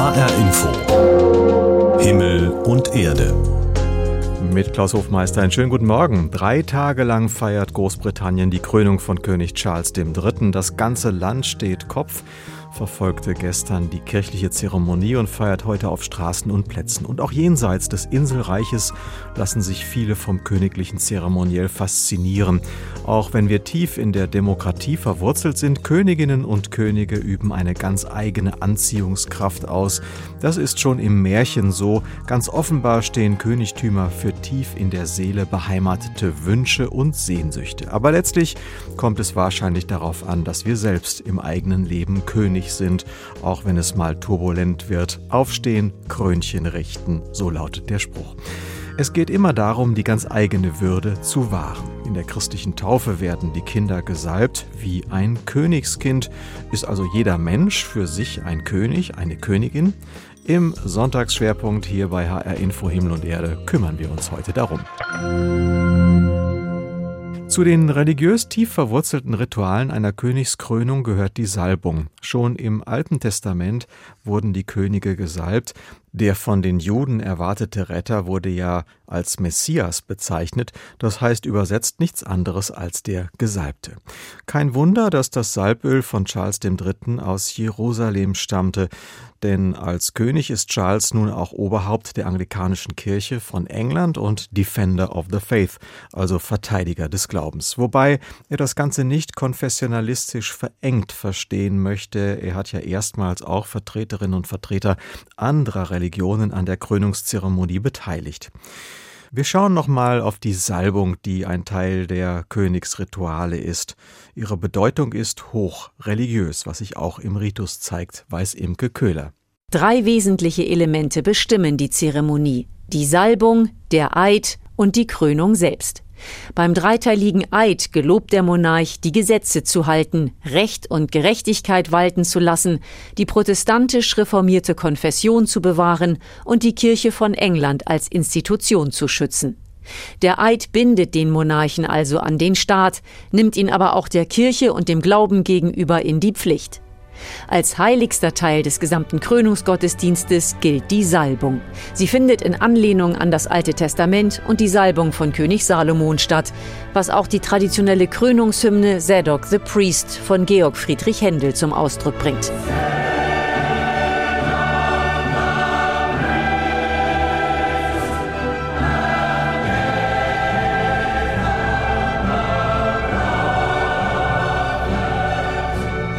HR Info. Himmel und Erde. Mit Klaus Hofmeister einen schönen guten Morgen. Drei Tage lang feiert Großbritannien die Krönung von König Charles III. Das ganze Land steht Kopf verfolgte gestern die kirchliche Zeremonie und feiert heute auf Straßen und Plätzen. Und auch jenseits des Inselreiches lassen sich viele vom königlichen Zeremoniell faszinieren. Auch wenn wir tief in der Demokratie verwurzelt sind, Königinnen und Könige üben eine ganz eigene Anziehungskraft aus. Das ist schon im Märchen so. Ganz offenbar stehen Königtümer für tief in der Seele beheimatete Wünsche und Sehnsüchte. Aber letztlich kommt es wahrscheinlich darauf an, dass wir selbst im eigenen Leben König König sind, auch wenn es mal turbulent wird. Aufstehen, Krönchen richten, so lautet der Spruch. Es geht immer darum, die ganz eigene Würde zu wahren. In der christlichen Taufe werden die Kinder gesalbt wie ein Königskind. Ist also jeder Mensch für sich ein König, eine Königin? Im Sonntagsschwerpunkt hier bei HR Info Himmel und Erde kümmern wir uns heute darum. Zu den religiös tief verwurzelten Ritualen einer Königskrönung gehört die Salbung. Schon im Alten Testament wurden die Könige gesalbt. Der von den Juden erwartete Retter wurde ja als Messias bezeichnet, das heißt übersetzt nichts anderes als der Gesalbte. Kein Wunder, dass das Salböl von Charles III. aus Jerusalem stammte denn als König ist Charles nun auch Oberhaupt der anglikanischen Kirche von England und Defender of the Faith, also Verteidiger des Glaubens. Wobei er das Ganze nicht konfessionalistisch verengt verstehen möchte. Er hat ja erstmals auch Vertreterinnen und Vertreter anderer Religionen an der Krönungszeremonie beteiligt. Wir schauen nochmal auf die Salbung, die ein Teil der Königsrituale ist. Ihre Bedeutung ist hoch religiös, was sich auch im Ritus zeigt, weiß Imke Köhler. Drei wesentliche Elemente bestimmen die Zeremonie. Die Salbung, der Eid und die Krönung selbst. Beim dreiteiligen Eid gelobt der Monarch, die Gesetze zu halten, Recht und Gerechtigkeit walten zu lassen, die protestantisch reformierte Konfession zu bewahren und die Kirche von England als Institution zu schützen. Der Eid bindet den Monarchen also an den Staat, nimmt ihn aber auch der Kirche und dem Glauben gegenüber in die Pflicht. Als heiligster Teil des gesamten Krönungsgottesdienstes gilt die Salbung. Sie findet in Anlehnung an das Alte Testament und die Salbung von König Salomon statt, was auch die traditionelle Krönungshymne Zadok the Priest von Georg Friedrich Händel zum Ausdruck bringt.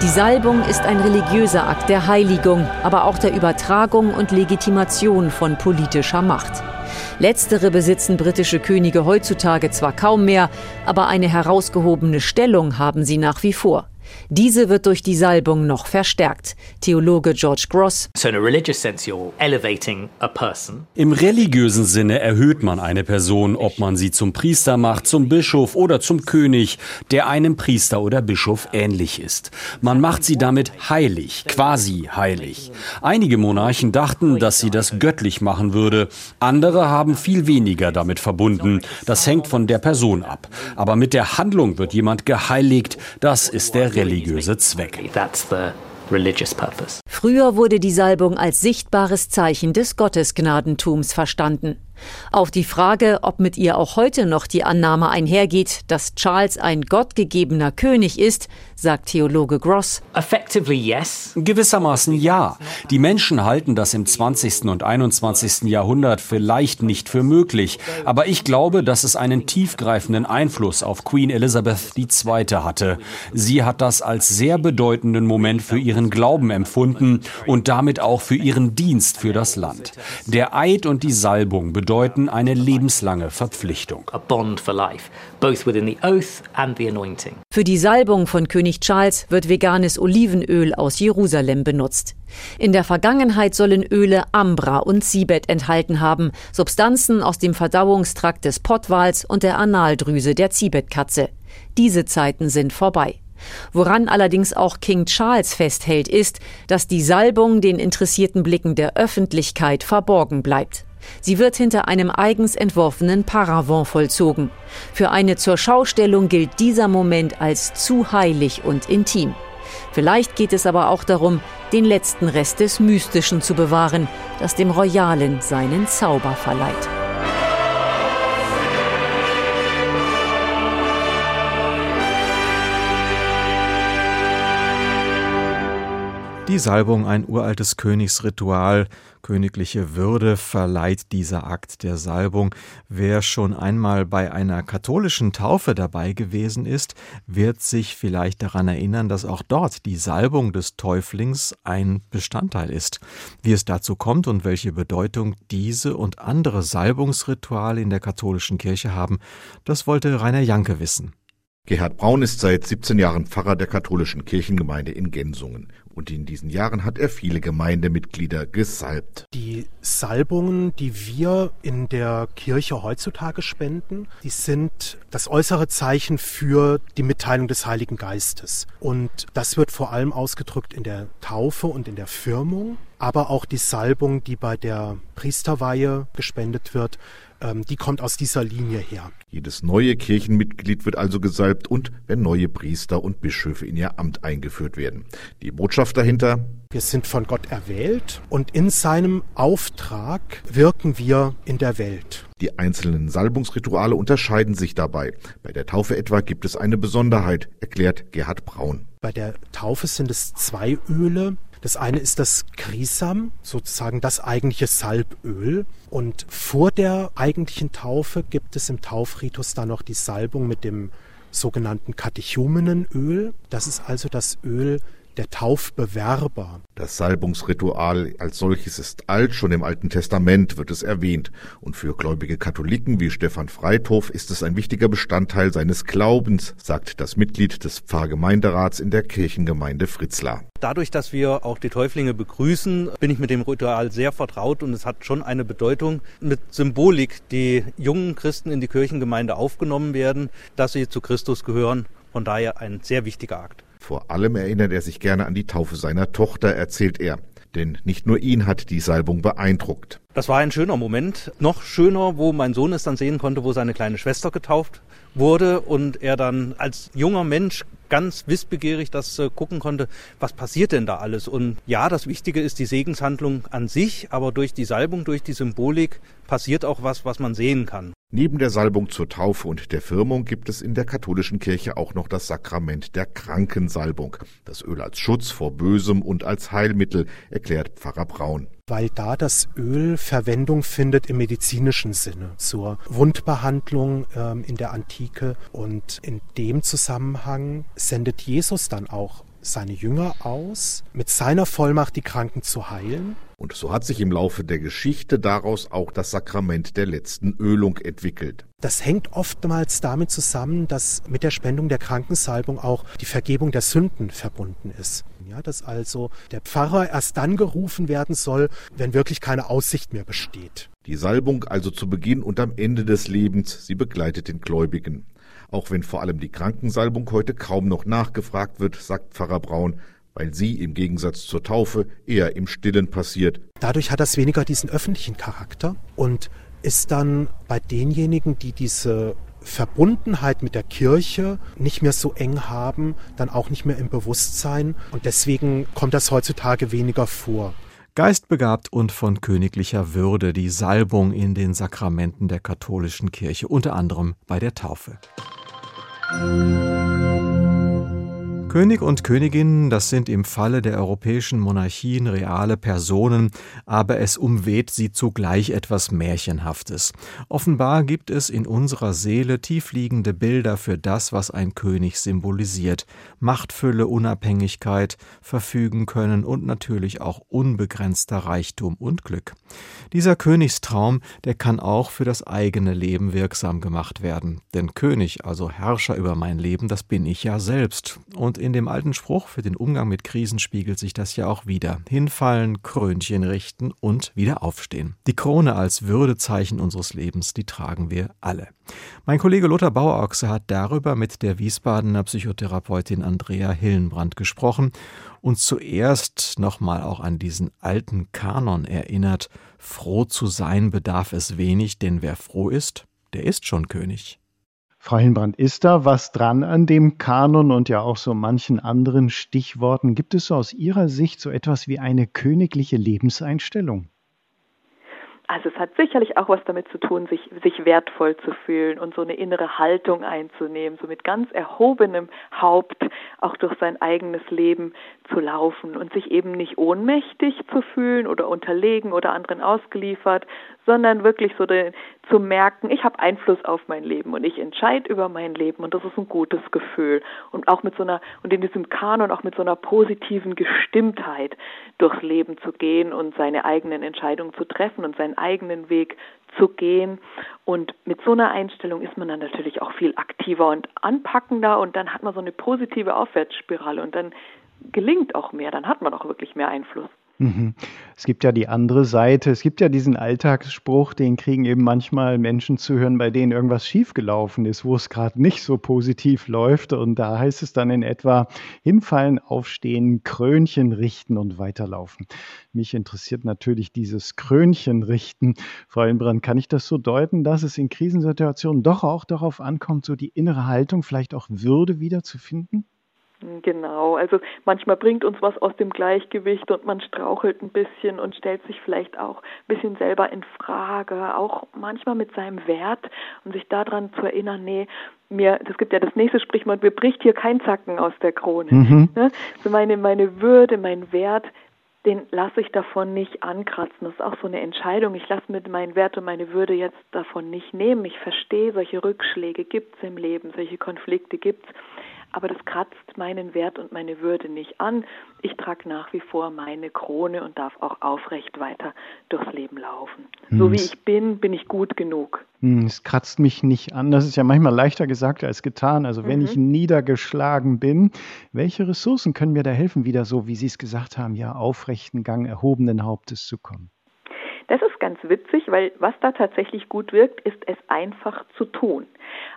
Die Salbung ist ein religiöser Akt der Heiligung, aber auch der Übertragung und Legitimation von politischer Macht. Letztere besitzen britische Könige heutzutage zwar kaum mehr, aber eine herausgehobene Stellung haben sie nach wie vor. Diese wird durch die Salbung noch verstärkt. Theologe George Gross. Im religiösen Sinne erhöht man eine Person, ob man sie zum Priester macht, zum Bischof oder zum König, der einem Priester oder Bischof ähnlich ist. Man macht sie damit heilig, quasi heilig. Einige Monarchen dachten, dass sie das göttlich machen würde. Andere haben viel weniger damit verbunden. Das hängt von der Person ab. Aber mit der Handlung wird jemand geheiligt. Das ist der religiöse Zweck. Früher wurde die Salbung als sichtbares Zeichen des Gottesgnadentums verstanden. Auf die Frage, ob mit ihr auch heute noch die Annahme einhergeht, dass Charles ein gottgegebener König ist, sagt Theologe Gross. Yes. Gewissermaßen ja. Die Menschen halten das im 20. und 21. Jahrhundert vielleicht nicht für möglich, aber ich glaube, dass es einen tiefgreifenden Einfluss auf Queen Elizabeth II. hatte. Sie hat das als sehr bedeutenden Moment für ihren Glauben empfunden und damit auch für ihren Dienst für das Land. Der Eid und die Salbung bedeuten bedeuten eine lebenslange Verpflichtung. Für die Salbung von König Charles wird veganes Olivenöl aus Jerusalem benutzt. In der Vergangenheit sollen Öle Ambra und Sibet enthalten haben, Substanzen aus dem Verdauungstrakt des Pottwals und der Analdrüse der Zibetkatze. Diese Zeiten sind vorbei. Woran allerdings auch King Charles festhält, ist, dass die Salbung den interessierten Blicken der Öffentlichkeit verborgen bleibt. Sie wird hinter einem eigens entworfenen Paravent vollzogen. Für eine zur Schaustellung gilt dieser Moment als zu heilig und intim. Vielleicht geht es aber auch darum, den letzten Rest des Mystischen zu bewahren, das dem Royalen seinen Zauber verleiht. Die Salbung, ein uraltes Königsritual, königliche Würde verleiht dieser Akt der Salbung. Wer schon einmal bei einer katholischen Taufe dabei gewesen ist, wird sich vielleicht daran erinnern, dass auch dort die Salbung des Täuflings ein Bestandteil ist. Wie es dazu kommt und welche Bedeutung diese und andere Salbungsrituale in der katholischen Kirche haben, das wollte Rainer Janke wissen. Gerhard Braun ist seit 17 Jahren Pfarrer der katholischen Kirchengemeinde in Gensungen. Und in diesen Jahren hat er viele Gemeindemitglieder gesalbt. Die Salbungen, die wir in der Kirche heutzutage spenden, die sind das äußere Zeichen für die Mitteilung des Heiligen Geistes. Und das wird vor allem ausgedrückt in der Taufe und in der Firmung, aber auch die Salbung, die bei der Priesterweihe gespendet wird, ähm, die kommt aus dieser Linie her. Jedes neue Kirchenmitglied wird also gesalbt und wenn neue Priester und Bischöfe in ihr Amt eingeführt werden. Die Botschaft dahinter? Wir sind von Gott erwählt und in seinem Auftrag wirken wir in der Welt. Die einzelnen Salbungsrituale unterscheiden sich dabei. Bei der Taufe etwa gibt es eine Besonderheit, erklärt Gerhard Braun. Bei der Taufe sind es zwei Öle, das eine ist das Krisam, sozusagen das eigentliche Salböl. Und vor der eigentlichen Taufe gibt es im Taufritus dann noch die Salbung mit dem sogenannten Katechumenenöl. Das ist also das Öl, der Taufbewerber. Das Salbungsritual als solches ist alt, schon im Alten Testament wird es erwähnt. Und für gläubige Katholiken wie Stefan Freithof ist es ein wichtiger Bestandteil seines Glaubens, sagt das Mitglied des Pfarrgemeinderats in der Kirchengemeinde Fritzlar. Dadurch, dass wir auch die Täuflinge begrüßen, bin ich mit dem Ritual sehr vertraut und es hat schon eine Bedeutung mit Symbolik, die jungen Christen in die Kirchengemeinde aufgenommen werden, dass sie zu Christus gehören. Von daher ein sehr wichtiger Akt. Vor allem erinnert er sich gerne an die Taufe seiner Tochter, erzählt er. Denn nicht nur ihn hat die Salbung beeindruckt. Das war ein schöner Moment. Noch schöner, wo mein Sohn es dann sehen konnte, wo seine kleine Schwester getauft wurde und er dann als junger Mensch ganz wissbegierig das äh, gucken konnte, was passiert denn da alles. Und ja, das Wichtige ist die Segenshandlung an sich, aber durch die Salbung, durch die Symbolik passiert auch was, was man sehen kann. Neben der Salbung zur Taufe und der Firmung gibt es in der katholischen Kirche auch noch das Sakrament der Krankensalbung. Das Öl als Schutz vor Bösem und als Heilmittel, erklärt Pfarrer Braun. Weil da das Öl Verwendung findet im medizinischen Sinne zur Wundbehandlung ähm, in der Antike. Und in dem Zusammenhang sendet Jesus dann auch seine Jünger aus, mit seiner Vollmacht die Kranken zu heilen. Und so hat sich im Laufe der Geschichte daraus auch das Sakrament der letzten Ölung entwickelt. Das hängt oftmals damit zusammen, dass mit der Spendung der Krankensalbung auch die Vergebung der Sünden verbunden ist. Ja, dass also der Pfarrer erst dann gerufen werden soll, wenn wirklich keine Aussicht mehr besteht. Die Salbung also zu Beginn und am Ende des Lebens, sie begleitet den Gläubigen. Auch wenn vor allem die Krankensalbung heute kaum noch nachgefragt wird, sagt Pfarrer Braun, weil sie im Gegensatz zur Taufe eher im Stillen passiert. Dadurch hat das weniger diesen öffentlichen Charakter und ist dann bei denjenigen, die diese Verbundenheit mit der Kirche nicht mehr so eng haben, dann auch nicht mehr im Bewusstsein und deswegen kommt das heutzutage weniger vor. Geistbegabt und von königlicher Würde die Salbung in den Sakramenten der katholischen Kirche, unter anderem bei der Taufe. König und Königin, das sind im Falle der europäischen Monarchien reale Personen, aber es umweht sie zugleich etwas Märchenhaftes. Offenbar gibt es in unserer Seele tiefliegende Bilder für das, was ein König symbolisiert. Machtfülle, Unabhängigkeit, verfügen können und natürlich auch unbegrenzter Reichtum und Glück. Dieser Königstraum, der kann auch für das eigene Leben wirksam gemacht werden. Denn König, also Herrscher über mein Leben, das bin ich ja selbst. Und in dem alten Spruch für den Umgang mit Krisen spiegelt sich das ja auch wieder. Hinfallen, Krönchen richten und wieder aufstehen. Die Krone als Würdezeichen unseres Lebens, die tragen wir alle. Mein Kollege Lothar Bauerochse hat darüber mit der Wiesbadener Psychotherapeutin Andrea Hillenbrand gesprochen und zuerst nochmal auch an diesen alten Kanon erinnert. Froh zu sein bedarf es wenig, denn wer froh ist, der ist schon König. Frau Hillenbrand, ist da was dran an dem Kanon und ja auch so manchen anderen Stichworten? Gibt es so aus Ihrer Sicht so etwas wie eine königliche Lebenseinstellung? Also es hat sicherlich auch was damit zu tun, sich, sich wertvoll zu fühlen und so eine innere Haltung einzunehmen, so mit ganz erhobenem Haupt auch durch sein eigenes Leben zu laufen und sich eben nicht ohnmächtig zu fühlen oder unterlegen oder anderen ausgeliefert, sondern wirklich so de, zu merken, ich habe Einfluss auf mein Leben und ich entscheide über mein Leben und das ist ein gutes Gefühl und auch mit so einer und in diesem Kanon auch mit so einer positiven Gestimmtheit durchs Leben zu gehen und seine eigenen Entscheidungen zu treffen und seinen eigenen Weg zu gehen und mit so einer Einstellung ist man dann natürlich auch viel aktiver und anpackender und dann hat man so eine positive Aufwärtsspirale und dann gelingt auch mehr, dann hat man auch wirklich mehr Einfluss. Mhm. Es gibt ja die andere Seite. Es gibt ja diesen Alltagsspruch, den kriegen eben manchmal Menschen zu hören, bei denen irgendwas schiefgelaufen ist, wo es gerade nicht so positiv läuft. Und da heißt es dann in etwa hinfallen, aufstehen, Krönchen richten und weiterlaufen. Mich interessiert natürlich dieses Krönchen richten. Frau Inbrand, kann ich das so deuten, dass es in Krisensituationen doch auch darauf ankommt, so die innere Haltung, vielleicht auch Würde wiederzufinden? Genau, also manchmal bringt uns was aus dem Gleichgewicht und man strauchelt ein bisschen und stellt sich vielleicht auch ein bisschen selber in Frage, auch manchmal mit seinem Wert und sich daran zu erinnern, nee, mir, das gibt ja das nächste Sprichwort, mir bricht hier kein Zacken aus der Krone. Mhm. Ne? So meine, meine Würde, mein Wert, den lasse ich davon nicht ankratzen. Das ist auch so eine Entscheidung. Ich lasse mir meinen Wert und meine Würde jetzt davon nicht nehmen. Ich verstehe, solche Rückschläge gibt es im Leben, solche Konflikte gibt es aber das kratzt meinen Wert und meine Würde nicht an. Ich trage nach wie vor meine Krone und darf auch aufrecht weiter durchs Leben laufen. Hm. So wie ich bin, bin ich gut genug. Hm, es kratzt mich nicht an. Das ist ja manchmal leichter gesagt als getan. Also wenn mhm. ich niedergeschlagen bin, welche Ressourcen können mir da helfen, wieder so, wie Sie es gesagt haben, ja, aufrechten Gang erhobenen Hauptes zu kommen? Das ist ganz witzig, weil was da tatsächlich gut wirkt, ist es einfach zu tun.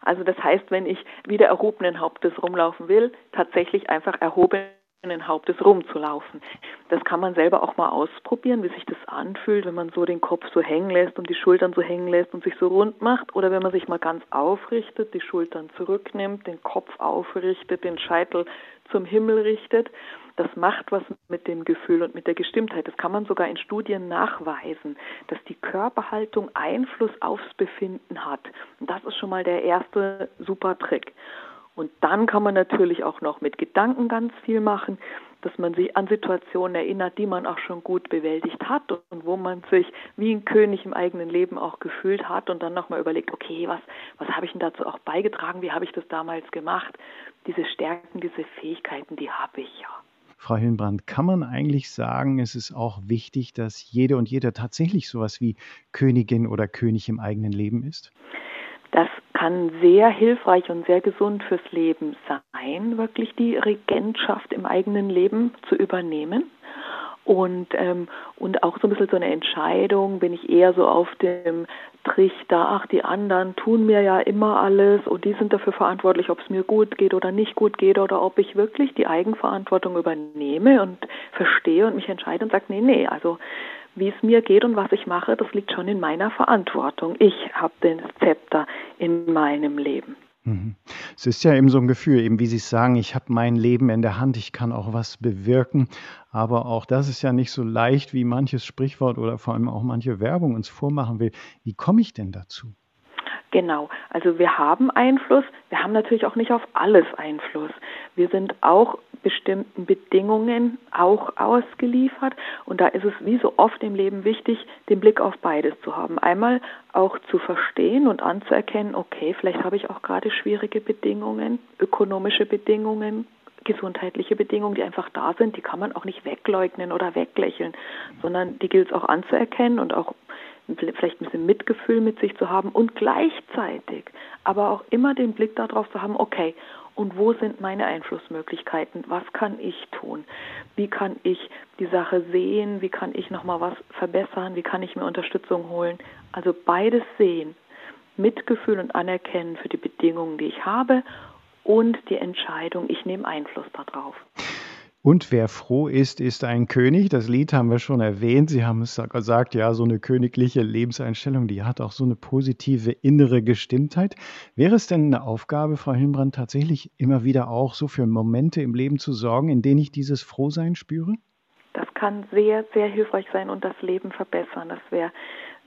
Also das heißt, wenn ich wieder erhobenen Hauptes rumlaufen will, tatsächlich einfach erhobenen Hauptes rumzulaufen. Das kann man selber auch mal ausprobieren, wie sich das anfühlt, wenn man so den Kopf so hängen lässt und die Schultern so hängen lässt und sich so rund macht oder wenn man sich mal ganz aufrichtet, die Schultern zurücknimmt, den Kopf aufrichtet, den Scheitel zum Himmel richtet. Das macht was mit dem Gefühl und mit der Gestimmtheit. Das kann man sogar in Studien nachweisen, dass die Körperhaltung Einfluss aufs Befinden hat. Und das ist schon mal der erste super Trick. Und dann kann man natürlich auch noch mit Gedanken ganz viel machen, dass man sich an Situationen erinnert, die man auch schon gut bewältigt hat und wo man sich wie ein König im eigenen Leben auch gefühlt hat und dann nochmal überlegt, okay, was, was habe ich denn dazu auch beigetragen, wie habe ich das damals gemacht? Diese Stärken, diese Fähigkeiten, die habe ich ja. Frau Hillenbrand, kann man eigentlich sagen, es ist auch wichtig, dass jede und jeder tatsächlich sowas wie Königin oder König im eigenen Leben ist? Das kann sehr hilfreich und sehr gesund fürs Leben sein, wirklich die Regentschaft im eigenen Leben zu übernehmen. Und, ähm, und auch so ein bisschen so eine Entscheidung, bin ich eher so auf dem Trichter, ach, die anderen tun mir ja immer alles und die sind dafür verantwortlich, ob es mir gut geht oder nicht gut geht oder ob ich wirklich die Eigenverantwortung übernehme und verstehe und mich entscheide und sage, nee, nee, also wie es mir geht und was ich mache, das liegt schon in meiner Verantwortung. Ich habe den Zepter in meinem Leben. Mhm. Es ist ja eben so ein Gefühl, eben wie Sie sagen, ich habe mein Leben in der Hand, ich kann auch was bewirken. Aber auch das ist ja nicht so leicht, wie manches Sprichwort oder vor allem auch manche Werbung uns vormachen will. Wie komme ich denn dazu? Genau, also wir haben Einfluss, wir haben natürlich auch nicht auf alles Einfluss. Wir sind auch bestimmten Bedingungen auch ausgeliefert und da ist es wie so oft im Leben wichtig, den Blick auf beides zu haben. Einmal auch zu verstehen und anzuerkennen, okay, vielleicht habe ich auch gerade schwierige Bedingungen, ökonomische Bedingungen, gesundheitliche Bedingungen, die einfach da sind, die kann man auch nicht wegleugnen oder weglächeln, sondern die gilt es auch anzuerkennen und auch vielleicht ein bisschen Mitgefühl mit sich zu haben und gleichzeitig aber auch immer den Blick darauf zu haben, okay, und wo sind meine Einflussmöglichkeiten? Was kann ich tun? Wie kann ich die Sache sehen? Wie kann ich nochmal was verbessern? Wie kann ich mir Unterstützung holen? Also beides sehen, Mitgefühl und Anerkennen für die Bedingungen, die ich habe und die Entscheidung, ich nehme Einfluss darauf. Und wer froh ist, ist ein König. Das Lied haben wir schon erwähnt. Sie haben es gesagt, ja, so eine königliche Lebenseinstellung, die hat auch so eine positive innere Gestimmtheit. Wäre es denn eine Aufgabe, Frau Hillenbrand, tatsächlich immer wieder auch so für Momente im Leben zu sorgen, in denen ich dieses Frohsein spüre? Das kann sehr, sehr hilfreich sein und das Leben verbessern. Das wäre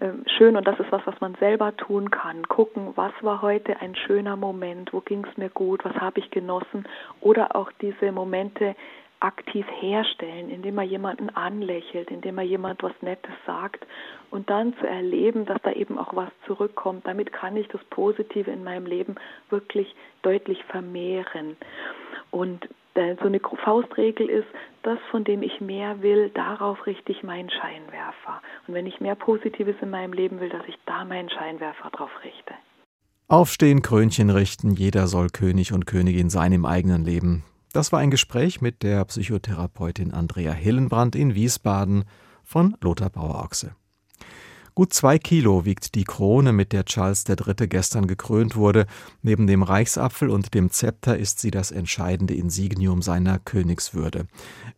ähm, schön und das ist was, was man selber tun kann. Gucken, was war heute ein schöner Moment, wo ging es mir gut, was habe ich genossen oder auch diese Momente aktiv herstellen, indem man jemanden anlächelt, indem man jemand was Nettes sagt und dann zu erleben, dass da eben auch was zurückkommt. Damit kann ich das Positive in meinem Leben wirklich deutlich vermehren. Und so eine Faustregel ist, das, von dem ich mehr will, darauf richte ich meinen Scheinwerfer. Und wenn ich mehr Positives in meinem Leben will, dass ich da meinen Scheinwerfer drauf richte. Aufstehen, Krönchen richten, jeder soll König und Königin sein im eigenen Leben. Das war ein Gespräch mit der Psychotherapeutin Andrea Hillenbrand in Wiesbaden von Lothar Bauer-Ochse. Gut zwei Kilo wiegt die Krone, mit der Charles III. gestern gekrönt wurde. Neben dem Reichsapfel und dem Zepter ist sie das entscheidende Insignium seiner Königswürde.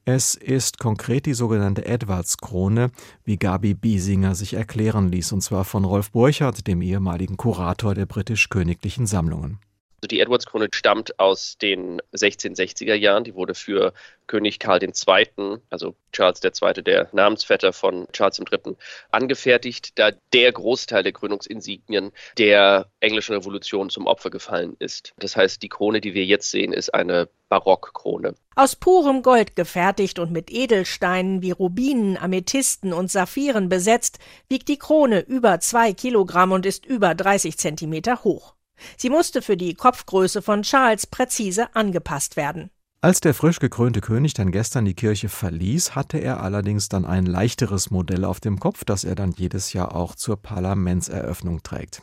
Es ist konkret die sogenannte Edwards-Krone, wie Gabi Biesinger sich erklären ließ, und zwar von Rolf Burchardt, dem ehemaligen Kurator der britisch-königlichen Sammlungen. Also die Edwards-Krone stammt aus den 1660er Jahren. Die wurde für König Karl II., also Charles II., der Namensvetter von Charles III., angefertigt, da der Großteil der Krönungsinsignien der englischen Revolution zum Opfer gefallen ist. Das heißt, die Krone, die wir jetzt sehen, ist eine Barockkrone. Aus purem Gold gefertigt und mit Edelsteinen wie Rubinen, Amethysten und Saphiren besetzt, wiegt die Krone über zwei Kilogramm und ist über 30 Zentimeter hoch. Sie musste für die Kopfgröße von Charles präzise angepasst werden. Als der frisch gekrönte König dann gestern die Kirche verließ, hatte er allerdings dann ein leichteres Modell auf dem Kopf, das er dann jedes Jahr auch zur Parlamentseröffnung trägt.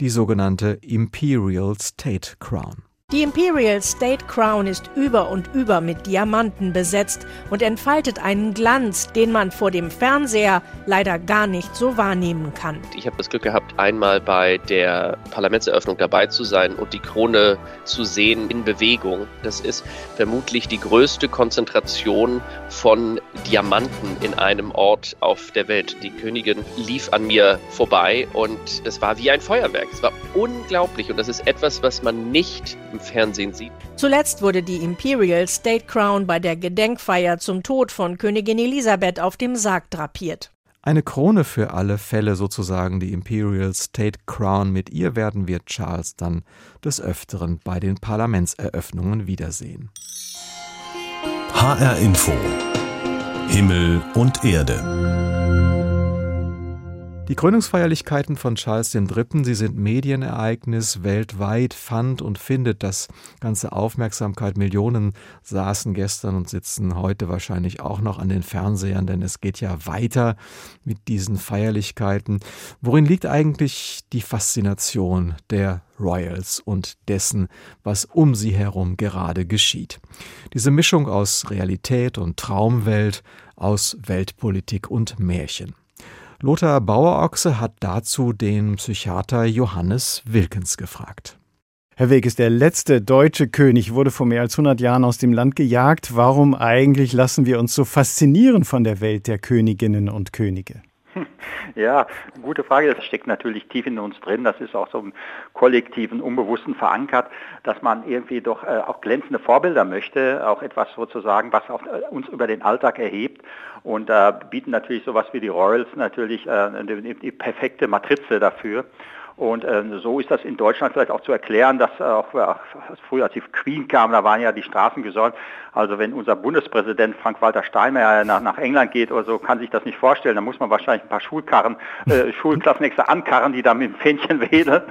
Die sogenannte Imperial State Crown. Die Imperial State Crown ist über und über mit Diamanten besetzt und entfaltet einen Glanz, den man vor dem Fernseher leider gar nicht so wahrnehmen kann. Ich habe das Glück gehabt, einmal bei der Parlamentseröffnung dabei zu sein und die Krone zu sehen in Bewegung. Das ist vermutlich die größte Konzentration von Diamanten in einem Ort auf der Welt. Die Königin lief an mir vorbei und das war wie ein Feuerwerk. Es war unglaublich und das ist etwas, was man nicht im Fernsehen sieht. Zuletzt wurde die Imperial State Crown bei der Gedenkfeier zum Tod von Königin Elisabeth auf dem Sarg drapiert. Eine Krone für alle Fälle sozusagen, die Imperial State Crown. Mit ihr werden wir Charles dann des Öfteren bei den Parlamentseröffnungen wiedersehen. HR Info Himmel und Erde die Krönungsfeierlichkeiten von Charles III., sie sind Medienereignis weltweit, fand und findet das ganze Aufmerksamkeit. Millionen saßen gestern und sitzen heute wahrscheinlich auch noch an den Fernsehern, denn es geht ja weiter mit diesen Feierlichkeiten. Worin liegt eigentlich die Faszination der Royals und dessen, was um sie herum gerade geschieht? Diese Mischung aus Realität und Traumwelt, aus Weltpolitik und Märchen. Lothar Bauerochse hat dazu den Psychiater Johannes Wilkens gefragt. Herr Wilkes, der letzte deutsche König wurde vor mehr als 100 Jahren aus dem Land gejagt. Warum eigentlich lassen wir uns so faszinieren von der Welt der Königinnen und Könige? Ja, gute Frage. Das steckt natürlich tief in uns drin. Das ist auch so im kollektiven, unbewussten verankert, dass man irgendwie doch äh, auch glänzende Vorbilder möchte, auch etwas sozusagen, was auch, äh, uns über den Alltag erhebt. Und da äh, bieten natürlich sowas wie die Royals natürlich äh, die, die perfekte Matrize dafür. Und äh, so ist das in Deutschland vielleicht auch zu erklären, dass äh, auch äh, früher als die Queen kam, da waren ja die Straßen gesäumt. Also wenn unser Bundespräsident Frank-Walter Steinmeier nach, nach England geht oder so, kann sich das nicht vorstellen. Da muss man wahrscheinlich ein paar Schulkarren, äh, Schulklassen extra ankarren, die da mit dem Fähnchen wedeln.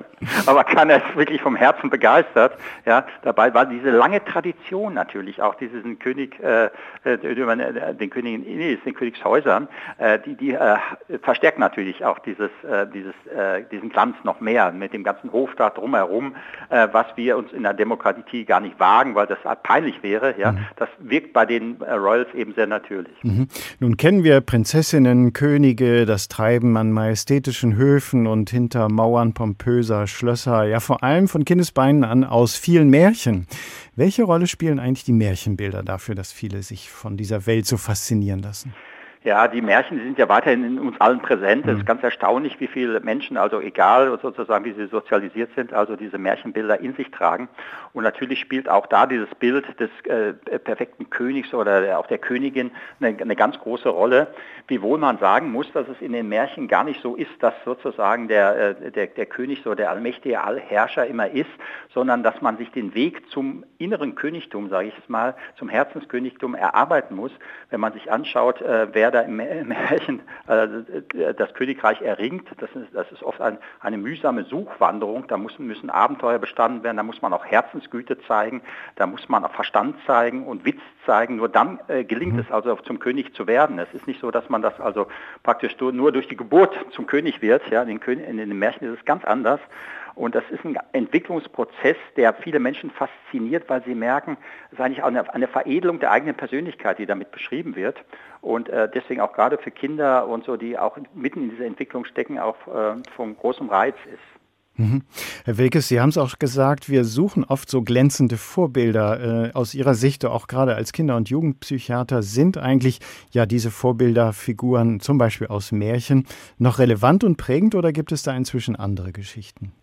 Aber kann er wirklich vom Herzen begeistert. Ja, dabei war diese lange Tradition natürlich auch diesen König, äh, äh den Königin Ines, den Königshäusern, äh, die, die äh, verstärkt natürlich auch dieses, äh, dieses, äh, diesen Glanz noch noch mehr mit dem ganzen Hofstaat drumherum, äh, was wir uns in der Demokratie gar nicht wagen, weil das peinlich wäre. Ja, mhm. das wirkt bei den äh, Royals eben sehr natürlich. Mhm. Nun kennen wir Prinzessinnen, Könige, das Treiben an majestätischen Höfen und hinter Mauern pompöser Schlösser, ja vor allem von Kindesbeinen an aus vielen Märchen. Welche Rolle spielen eigentlich die Märchenbilder dafür, dass viele sich von dieser Welt so faszinieren lassen? Ja, die Märchen sind ja weiterhin in uns allen präsent. Es ist mhm. ganz erstaunlich, wie viele Menschen, also egal sozusagen, wie sie sozialisiert sind, also diese Märchenbilder in sich tragen. Und natürlich spielt auch da dieses Bild des äh, perfekten Königs oder auch der Königin eine, eine, ganz große Rolle. Wiewohl man sagen muss, dass es in den Märchen gar nicht so ist, dass sozusagen der, äh, der, der König so der allmächtige Allherrscher immer ist, sondern dass man sich den Weg zum inneren Königtum, sage ich es mal, zum Herzenskönigtum erarbeiten muss. Wenn man sich anschaut, äh, wer da im Märchen äh, das Königreich erringt. Das ist, das ist oft ein, eine mühsame Suchwanderung. Da müssen, müssen Abenteuer bestanden werden, da muss man auch Herzensgüte zeigen, da muss man auch Verstand zeigen und Witz zeigen. Nur dann äh, gelingt mhm. es also zum König zu werden. Es ist nicht so, dass man das also praktisch nur durch die Geburt zum König wird. Ja, in den, in den Märchen ist es ganz anders. Und das ist ein Entwicklungsprozess, der viele Menschen fasziniert, weil sie merken, es ist eigentlich eine, eine Veredelung der eigenen Persönlichkeit, die damit beschrieben wird. Und äh, deswegen auch gerade für Kinder und so, die auch mitten in dieser Entwicklung stecken, auch äh, von großem Reiz ist. Mhm. Herr Wilkes, Sie haben es auch gesagt, wir suchen oft so glänzende Vorbilder. Äh, aus Ihrer Sicht, auch gerade als Kinder- und Jugendpsychiater, sind eigentlich ja diese Vorbilderfiguren, zum Beispiel aus Märchen, noch relevant und prägend oder gibt es da inzwischen andere Geschichten?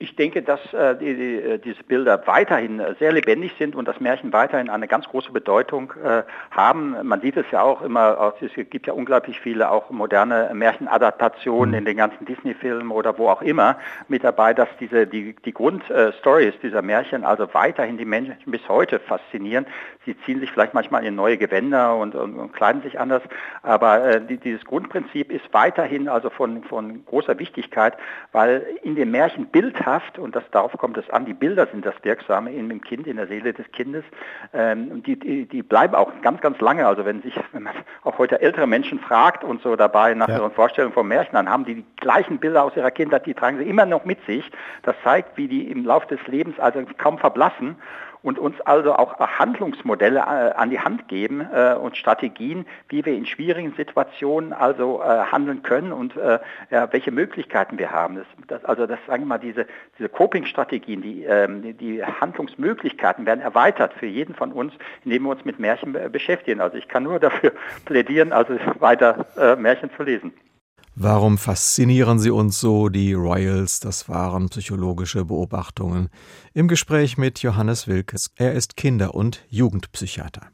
Ich denke, dass äh, die, die, äh, diese Bilder weiterhin äh, sehr lebendig sind und das Märchen weiterhin eine ganz große Bedeutung äh, haben. Man sieht es ja auch immer, es gibt ja unglaublich viele auch moderne Märchenadaptationen mhm. in den ganzen Disney-Filmen oder wo auch immer mit dabei, dass diese die, die Grundstories dieser Märchen also weiterhin die Menschen bis heute faszinieren. Sie ziehen sich vielleicht manchmal in neue Gewänder und, und, und kleiden sich anders, aber äh, die, dieses Grundprinzip ist weiterhin also von, von großer Wichtigkeit, weil in dem Märchen Bild Kraft, und das, darauf kommt es an, die Bilder sind das Wirksame in dem Kind, in der Seele des Kindes, ähm, die, die, die, bleiben auch ganz, ganz lange. Also wenn sich, wenn man auch heute ältere Menschen fragt und so dabei nach ja. ihren Vorstellungen von Märchen, dann haben die die gleichen Bilder aus ihrer Kindheit, die tragen sie immer noch mit sich. Das zeigt, wie die im Laufe des Lebens also kaum verblassen und uns also auch Handlungsmodelle äh, an die Hand geben äh, und Strategien, wie wir in schwierigen Situationen also äh, handeln können und äh, welche Möglichkeiten wir haben. Das, das, also das sagen wir mal, diese, diese Coping-Strategien, die, ähm, die Handlungsmöglichkeiten werden erweitert für jeden von uns, indem wir uns mit Märchen beschäftigen. Also ich kann nur dafür plädieren, also weiter äh, Märchen zu lesen. Warum faszinieren sie uns so, die Royals? Das waren psychologische Beobachtungen im Gespräch mit Johannes Wilkes. Er ist Kinder- und Jugendpsychiater.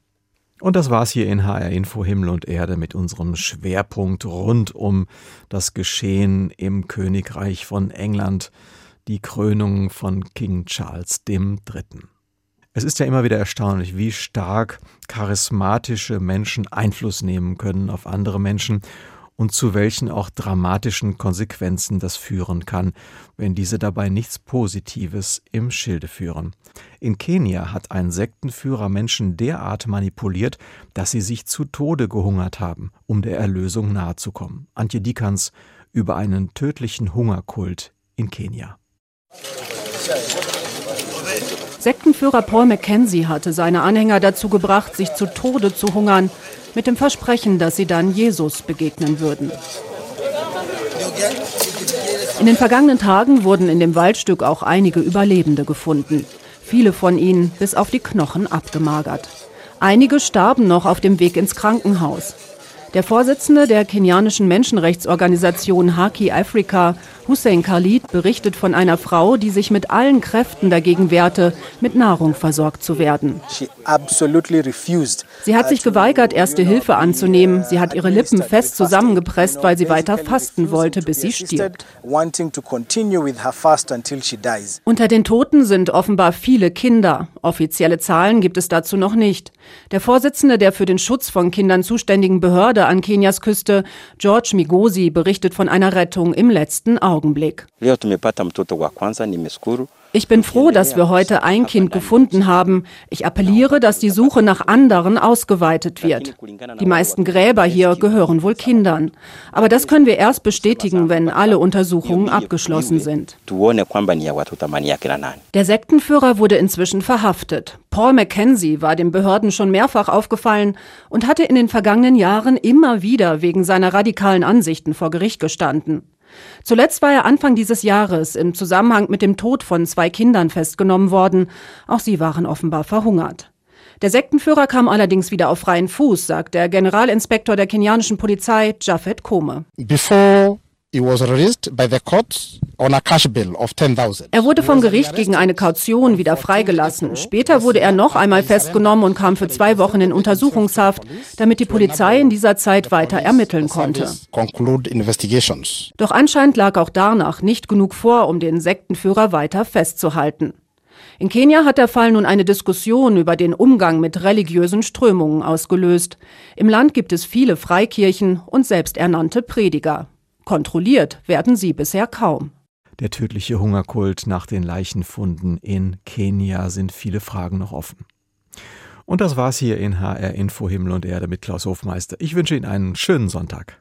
Und das war's hier in HR Info Himmel und Erde mit unserem Schwerpunkt rund um das Geschehen im Königreich von England, die Krönung von King Charles III. Es ist ja immer wieder erstaunlich, wie stark charismatische Menschen Einfluss nehmen können auf andere Menschen und zu welchen auch dramatischen Konsequenzen das führen kann, wenn diese dabei nichts Positives im Schilde führen. In Kenia hat ein Sektenführer Menschen derart manipuliert, dass sie sich zu Tode gehungert haben, um der Erlösung nahezukommen. Antje Dikans über einen tödlichen Hungerkult in Kenia. Sektenführer Paul Mackenzie hatte seine Anhänger dazu gebracht, sich zu Tode zu hungern, mit dem Versprechen, dass sie dann Jesus begegnen würden. In den vergangenen Tagen wurden in dem Waldstück auch einige Überlebende gefunden. Viele von ihnen bis auf die Knochen abgemagert. Einige starben noch auf dem Weg ins Krankenhaus. Der Vorsitzende der kenianischen Menschenrechtsorganisation Haki Africa, Hussein Khalid, berichtet von einer Frau, die sich mit allen Kräften dagegen wehrte, mit Nahrung versorgt zu werden. Sie hat sich geweigert, erste Hilfe anzunehmen. Sie hat ihre Lippen fest zusammengepresst, weil sie weiter fasten wollte, bis sie stirbt. Unter den Toten sind offenbar viele Kinder. Offizielle Zahlen gibt es dazu noch nicht. Der Vorsitzende der für den Schutz von Kindern zuständigen Behörde an Kenias Küste, George Migosi, berichtet von einer Rettung im letzten Augenblick. Ich bin froh, dass wir heute ein Kind gefunden haben. Ich appelliere, dass die Suche nach anderen ausgeweitet wird. Die meisten Gräber hier gehören wohl Kindern. Aber das können wir erst bestätigen, wenn alle Untersuchungen abgeschlossen sind. Der Sektenführer wurde inzwischen verhaftet. Paul Mackenzie war den Behörden schon mehrfach aufgefallen und hatte in den vergangenen Jahren immer wieder wegen seiner radikalen Ansichten vor Gericht gestanden. Zuletzt war er Anfang dieses Jahres im Zusammenhang mit dem Tod von zwei Kindern festgenommen worden. Auch sie waren offenbar verhungert. Der Sektenführer kam allerdings wieder auf freien Fuß, sagt der Generalinspektor der kenianischen Polizei Jafet Kome. Before er wurde vom Gericht gegen eine Kaution wieder freigelassen. Später wurde er noch einmal festgenommen und kam für zwei Wochen in Untersuchungshaft, damit die Polizei in dieser Zeit weiter ermitteln konnte. Doch anscheinend lag auch danach nicht genug vor, um den Sektenführer weiter festzuhalten. In Kenia hat der Fall nun eine Diskussion über den Umgang mit religiösen Strömungen ausgelöst. Im Land gibt es viele Freikirchen und selbsternannte Prediger. Kontrolliert werden sie bisher kaum. Der tödliche Hungerkult nach den Leichenfunden in Kenia sind viele Fragen noch offen. Und das war's hier in HR Info Himmel und Erde mit Klaus Hofmeister. Ich wünsche Ihnen einen schönen Sonntag.